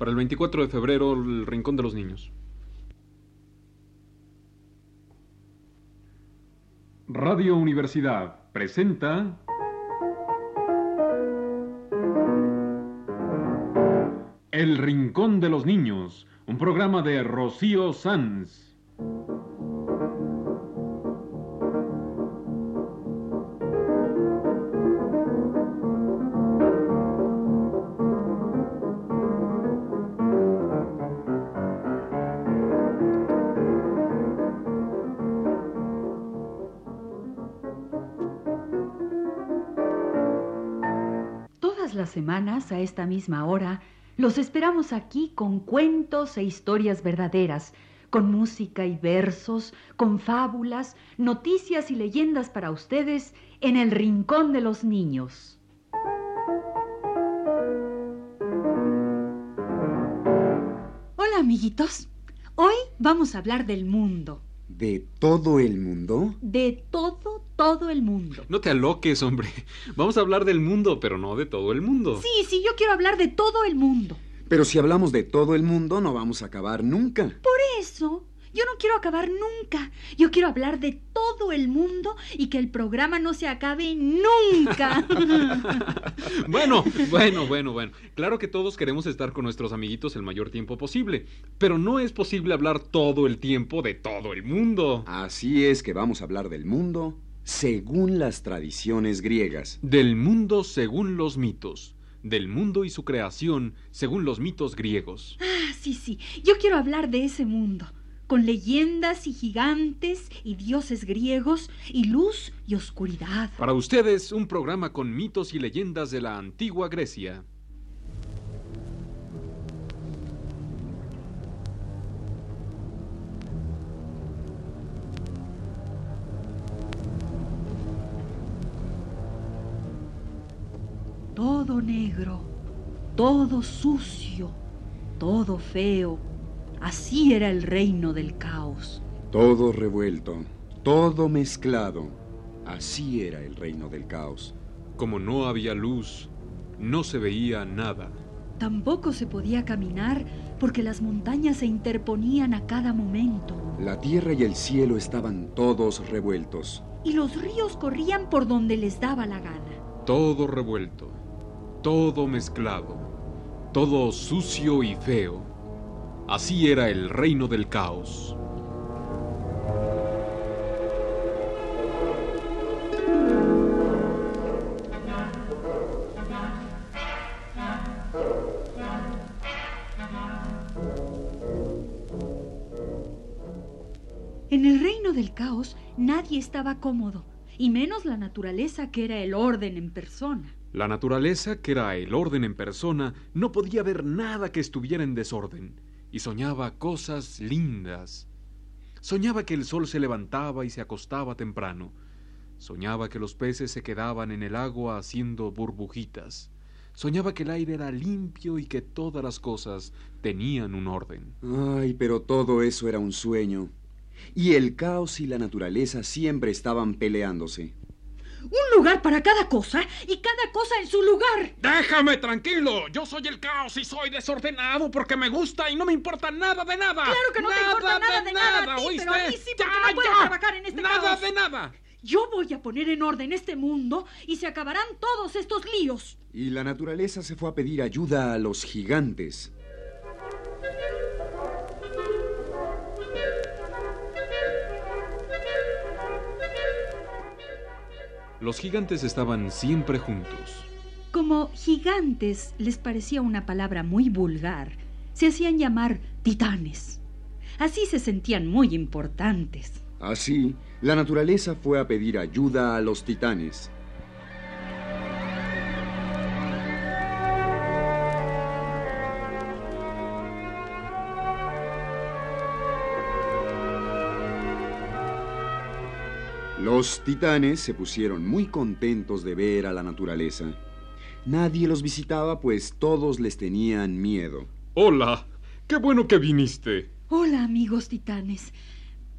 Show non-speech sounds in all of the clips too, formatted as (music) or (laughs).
Para el 24 de febrero, el Rincón de los Niños. Radio Universidad presenta El Rincón de los Niños, un programa de Rocío Sanz. Semanas, a esta misma hora, los esperamos aquí con cuentos e historias verdaderas, con música y versos, con fábulas, noticias y leyendas para ustedes en el Rincón de los Niños. Hola amiguitos, hoy vamos a hablar del mundo, ¿De todo el mundo? de todo, todo el mundo. No te aloques, hombre. Vamos a hablar del mundo, pero no de todo el mundo. Sí, sí, yo quiero hablar de todo el mundo. Pero si hablamos de todo el mundo no vamos a acabar nunca. Por eso, yo no quiero acabar nunca. Yo quiero hablar de todo el mundo y que el programa no se acabe nunca. (laughs) Bueno, bueno, bueno, bueno. Claro que todos queremos estar con nuestros amiguitos el mayor tiempo posible, pero no es posible hablar todo el tiempo de todo el mundo. Así es que vamos a hablar del mundo según las tradiciones griegas. Del mundo según los mitos. Del mundo y su creación según los mitos griegos. ah, sí, sí, yo quiero hablar de ese mundo, con leyendas y gigantes y dioses griegos y luz y oscuridad. Para ustedes, un programa con mitos y leyendas de la antigua Grecia. Todo negro, todo sucio, todo feo. Así era el reino del caos. Todo revuelto, todo mezclado. Así era el reino del caos. Como no había luz, no se veía nada. Tampoco se podía caminar porque las montañas se interponían a cada momento La tierra y el cielo estaban todos revueltos. y los ríos corrían por donde les daba la gana. Todo revuelto, todo mezclado, todo sucio y feo. Así era el reino del caos. En el reino del caos nadie estaba cómodo, y menos la naturaleza que era el orden en persona. La naturaleza, que era el orden en persona, no podía ver nada que estuviera en desorden, y soñaba cosas lindas. Soñaba que el sol se levantaba y se acostaba temprano. Soñaba que los peces se quedaban en el agua haciendo burbujitas. Soñaba que el aire era limpio y que todas las cosas tenían un orden. Ay, pero todo eso era un sueño. Y el caos y la naturaleza siempre estaban peleándose. Un lugar para cada cosa y cada cosa en su lugar. Déjame tranquilo. Yo soy el caos y soy desordenado porque me gusta y no me importa nada de nada. Claro que no te importa nada de nada a ti, pero a mí sí, porque no puedo trabajar en este Nada caos. de nada. Yo voy a poner en orden este mundo y se acabarán todos estos líos. Y la naturaleza se fue a pedir ayuda a los gigantes. Los gigantes estaban siempre juntos. Como gigantes les parecía una palabra muy vulgar, se hacían llamar titanes. Así se sentían muy importantes. Así, la naturaleza fue a pedir ayuda a los titanes. Los titanes se pusieron muy contentos de ver a la naturaleza. Nadie los visitaba pues todos les tenían miedo. Hola, qué bueno que viniste. Hola, amigos titanes.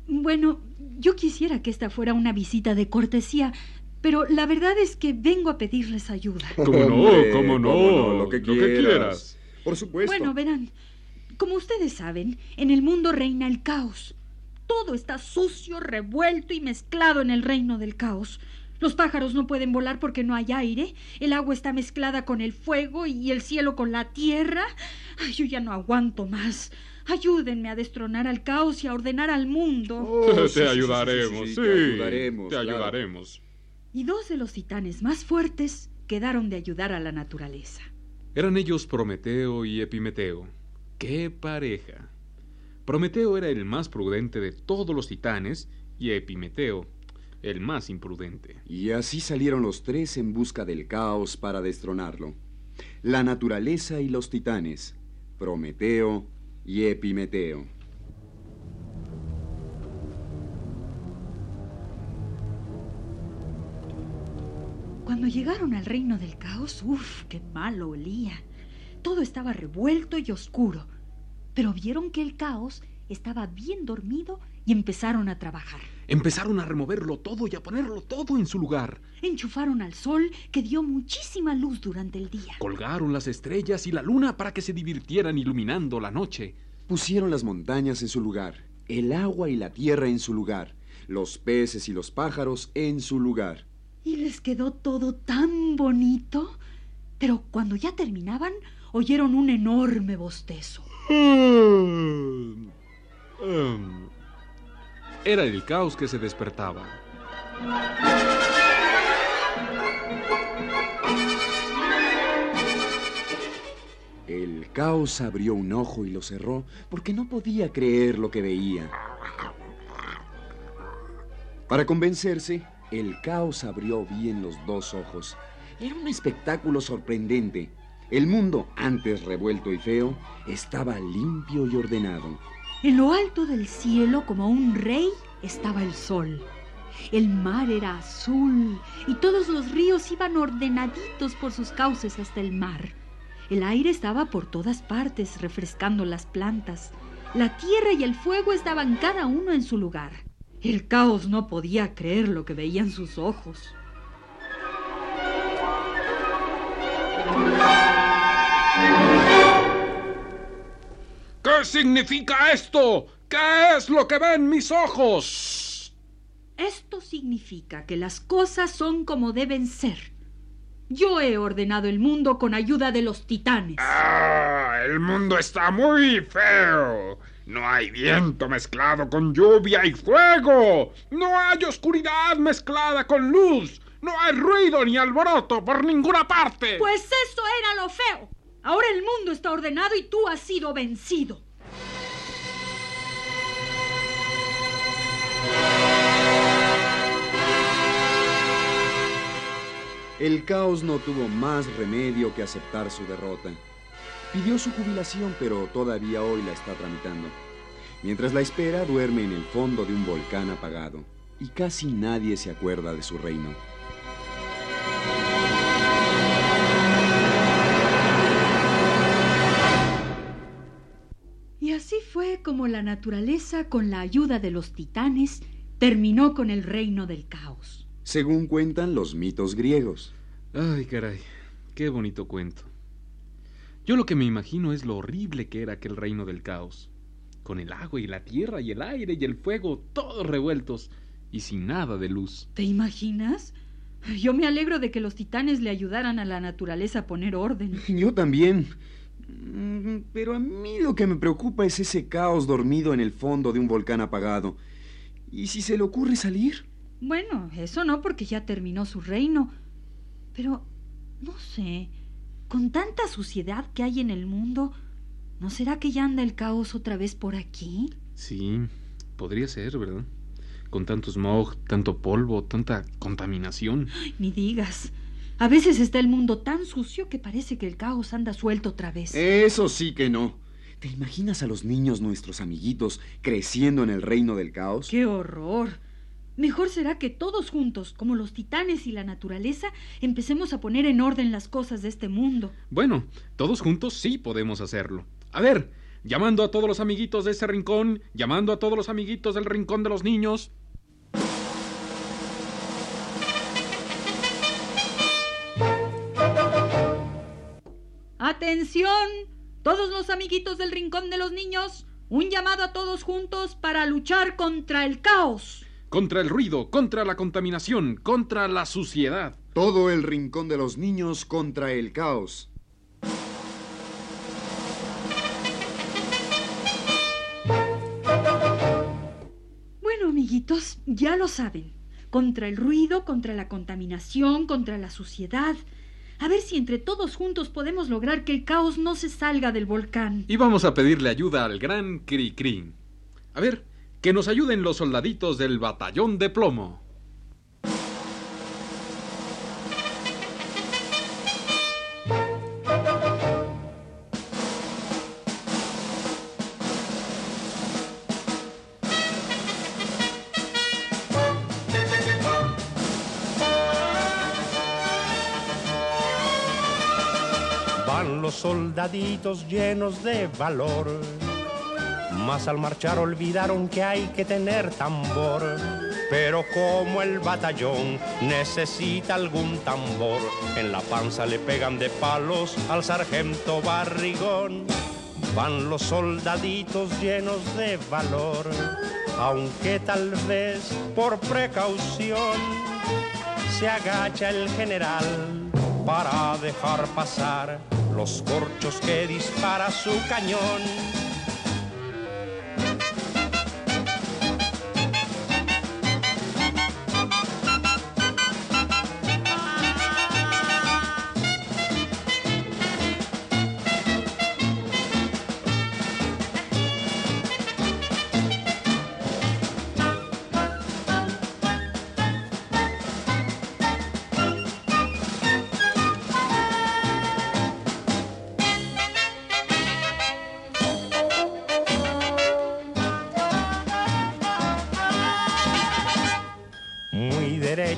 Bueno, yo quisiera que esta fuera una visita de cortesía, pero la verdad es que vengo a pedirles ayuda. (laughs) ¿Cómo no? ¿Cómo no? cómo no, lo que quieras. quieras. Por supuesto. Bueno, verán, como ustedes saben, en el mundo reina el caos. Todo está sucio, revuelto y mezclado en el reino del caos. Los pájaros no pueden volar porque no hay aire, el agua está mezclada con el fuego y el cielo con la tierra. Ay, yo ya no aguanto más. Ayúdenme a destronar al caos y a ordenar al mundo. Oh, (laughs) te sí, ayudaremos, sí, sí. Te ayudaremos. Te claro. ayudaremos. Y dos de los titanes más fuertes quedaron de ayudar a la naturaleza. Eran ellos Prometeo y Epimeteo. ¡Qué pareja! Prometeo era el más prudente de todos los titanes y Epimeteo el más imprudente. Y así salieron los tres en busca del caos para destronarlo. La naturaleza y los titanes, Prometeo y Epimeteo. Cuando llegaron al reino del caos, uff, qué malo olía. Todo estaba revuelto y oscuro. Pero vieron que el caos estaba bien dormido y empezaron a trabajar. Empezaron a removerlo todo y a ponerlo todo en su lugar. Enchufaron al sol, que dio muchísima luz durante el día. Colgaron las estrellas y la luna para que se divirtieran iluminando la noche. Pusieron las montañas en su lugar, el agua y la tierra en su lugar, los peces y los pájaros en su lugar. Y les quedó todo tan bonito. Pero cuando ya terminaban, oyeron un enorme bostezo. Era el caos que se despertaba. El caos abrió un ojo y lo cerró porque no podía creer lo que veía. Para convencerse, el caos abrió bien los dos ojos. Era un espectáculo sorprendente. El mundo, antes revuelto y feo, estaba limpio y ordenado. En lo alto del cielo, como un rey, estaba el sol. El mar era azul y todos los ríos iban ordenaditos por sus cauces hasta el mar. El aire estaba por todas partes, refrescando las plantas. La tierra y el fuego estaban cada uno en su lugar. El caos no podía creer lo que veían sus ojos. ¿Qué significa esto? ¿Qué es lo que ven mis ojos? Esto significa que las cosas son como deben ser. Yo he ordenado el mundo con ayuda de los titanes. Ah, el mundo está muy feo. No hay viento mezclado con lluvia y fuego. No hay oscuridad mezclada con luz. No hay ruido ni alboroto por ninguna parte. Pues eso era lo feo. Ahora el mundo está ordenado y tú has sido vencido. El caos no tuvo más remedio que aceptar su derrota. Pidió su jubilación, pero todavía hoy la está tramitando. Mientras la espera, duerme en el fondo de un volcán apagado, y casi nadie se acuerda de su reino. Fue como la naturaleza, con la ayuda de los titanes, terminó con el reino del caos. Según cuentan los mitos griegos. Ay, caray, qué bonito cuento. Yo lo que me imagino es lo horrible que era aquel reino del caos, con el agua y la tierra y el aire y el fuego todos revueltos y sin nada de luz. ¿Te imaginas? Yo me alegro de que los titanes le ayudaran a la naturaleza a poner orden. Yo también. Pero a mí lo que me preocupa es ese caos dormido en el fondo de un volcán apagado. ¿Y si se le ocurre salir? Bueno, eso no, porque ya terminó su reino. Pero, no sé, con tanta suciedad que hay en el mundo, ¿no será que ya anda el caos otra vez por aquí? Sí, podría ser, ¿verdad? Con tanto smog, tanto polvo, tanta contaminación. Ni digas. A veces está el mundo tan sucio que parece que el caos anda suelto otra vez. Eso sí que no. ¿Te imaginas a los niños, nuestros amiguitos, creciendo en el reino del caos? ¡Qué horror! Mejor será que todos juntos, como los titanes y la naturaleza, empecemos a poner en orden las cosas de este mundo. Bueno, todos juntos sí podemos hacerlo. A ver, llamando a todos los amiguitos de ese rincón, llamando a todos los amiguitos del rincón de los niños. ¡Atención! Todos los amiguitos del Rincón de los Niños, un llamado a todos juntos para luchar contra el caos. Contra el ruido, contra la contaminación, contra la suciedad. Todo el Rincón de los Niños contra el caos. Bueno, amiguitos, ya lo saben. Contra el ruido, contra la contaminación, contra la suciedad. A ver si entre todos juntos podemos lograr que el caos no se salga del volcán. Y vamos a pedirle ayuda al gran Cricri. A ver, que nos ayuden los soldaditos del batallón de plomo. Soldaditos llenos de valor, mas al marchar olvidaron que hay que tener tambor. Pero como el batallón necesita algún tambor, en la panza le pegan de palos al sargento barrigón. Van los soldaditos llenos de valor, aunque tal vez por precaución se agacha el general para dejar pasar los corchos que dispara su cañón.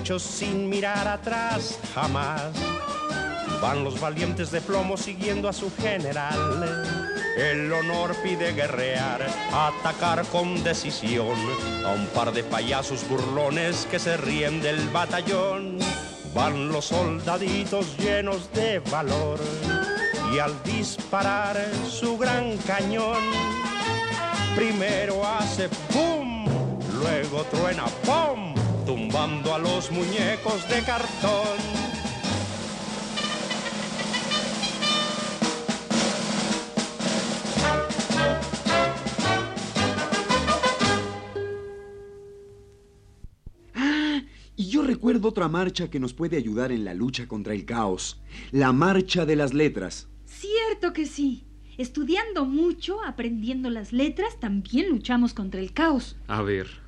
Sin mirar atrás jamás. Van los valientes de plomo siguiendo a su general. El honor pide guerrear, atacar con decisión a un par de payasos burlones que se ríen del batallón. Van los soldaditos llenos de valor y al disparar su gran cañón, primero hace ¡pum! Luego truena ¡pum! Muñecos de cartón. Y yo recuerdo otra marcha que nos puede ayudar en la lucha contra el caos. La marcha de las letras. Cierto que sí. Estudiando mucho, aprendiendo las letras, también luchamos contra el caos. A ver,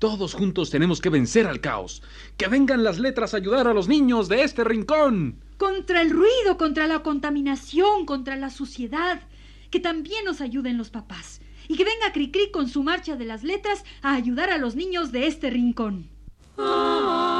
todos juntos tenemos que vencer al caos. Que vengan las letras a ayudar a los niños de este rincón. Contra el ruido, contra la contaminación, contra la suciedad. Que también nos ayuden los papás. Y que venga Cricri con su marcha de las letras a ayudar a los niños de este rincón. Que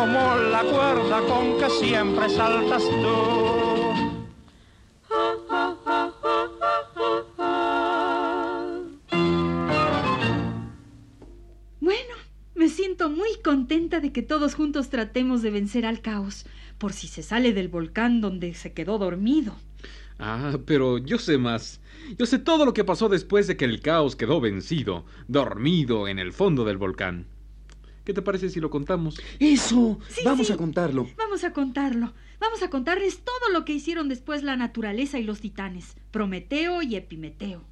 como la cuerda con que siempre saltas tú. Bueno, me siento muy contenta de que todos juntos tratemos de vencer al caos, por si se sale del volcán donde se quedó dormido. Ah, pero yo sé más. Yo sé todo lo que pasó después de que el caos quedó vencido, dormido en el fondo del volcán. ¿Qué te parece si lo contamos? Eso, Sí, vamos sí. a contarlo. Vamos a contarlo. Vamos a contarles todo lo que hicieron después la naturaleza y los titanes, Prometeo y Epimeteo.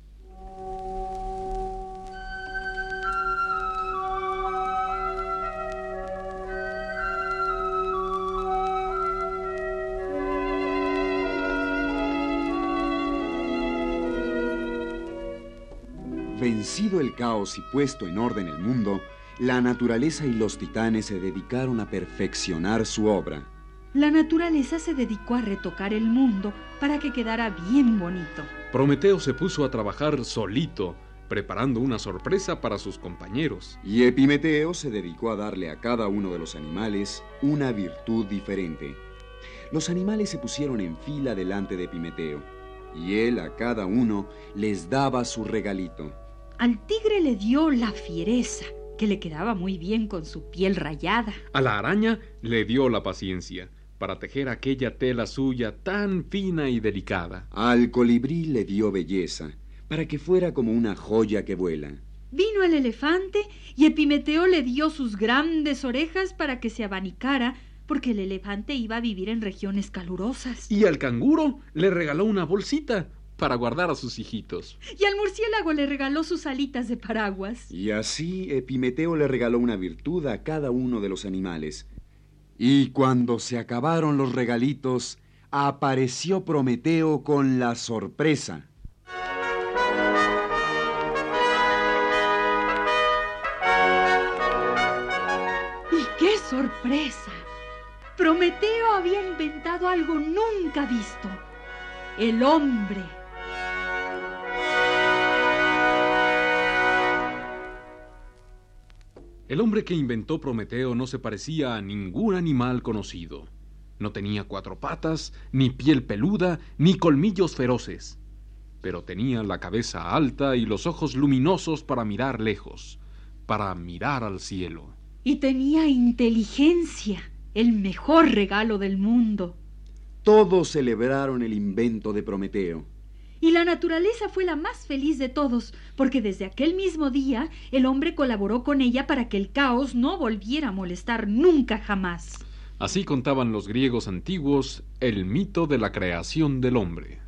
Vencido el caos y puesto en orden el mundo, la naturaleza y los titanes se dedicaron a perfeccionar su obra. La naturaleza se dedicó a retocar el mundo para que quedara bien bonito. Prometeo se puso a trabajar solito, preparando una sorpresa para sus compañeros. Y Epimeteo se dedicó a darle a cada uno de los animales una virtud diferente. Los animales se pusieron en fila delante de Epimeteo, y él a cada uno les daba su regalito. Al tigre le dio la fiereza, que le quedaba muy bien con su piel rayada. A la araña le dio la paciencia para tejer aquella tela suya tan fina y delicada. Al colibrí le dio belleza, para que fuera como una joya que vuela. Vino el elefante y Epimeteo le dio sus grandes orejas para que se abanicara, porque el elefante iba a vivir en regiones calurosas. Y al canguro le regaló una bolsita para guardar a sus hijitos. Y al murciélago le regaló sus alitas de paraguas. Y así Epimeteo le regaló una virtud a cada uno de los animales. Y cuando se acabaron los regalitos, apareció Prometeo con la sorpresa. ¡Y qué sorpresa! Prometeo había inventado algo nunca visto. El hombre. El hombre que inventó Prometeo no se parecía a ningún animal conocido. No tenía cuatro patas, ni piel peluda, ni colmillos feroces. Pero tenía la cabeza alta y los ojos luminosos para mirar lejos, para mirar al cielo. Y tenía inteligencia, el mejor regalo del mundo. Todos celebraron el invento de Prometeo. Y la naturaleza fue la más feliz de todos, porque desde aquel mismo día el hombre colaboró con ella para que el caos no volviera a molestar nunca jamás. Así contaban los griegos antiguos el mito de la creación del hombre.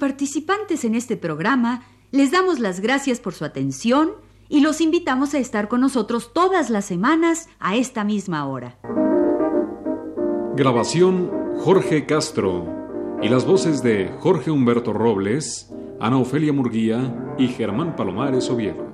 Participantes en este programa les damos las gracias por su atención y los invitamos a estar con nosotros todas las semanas a esta misma hora. Grabación Jorge Castro y las voces de Jorge Humberto Robles, Ana Ofelia Murguía y Germán Palomares Oviedo.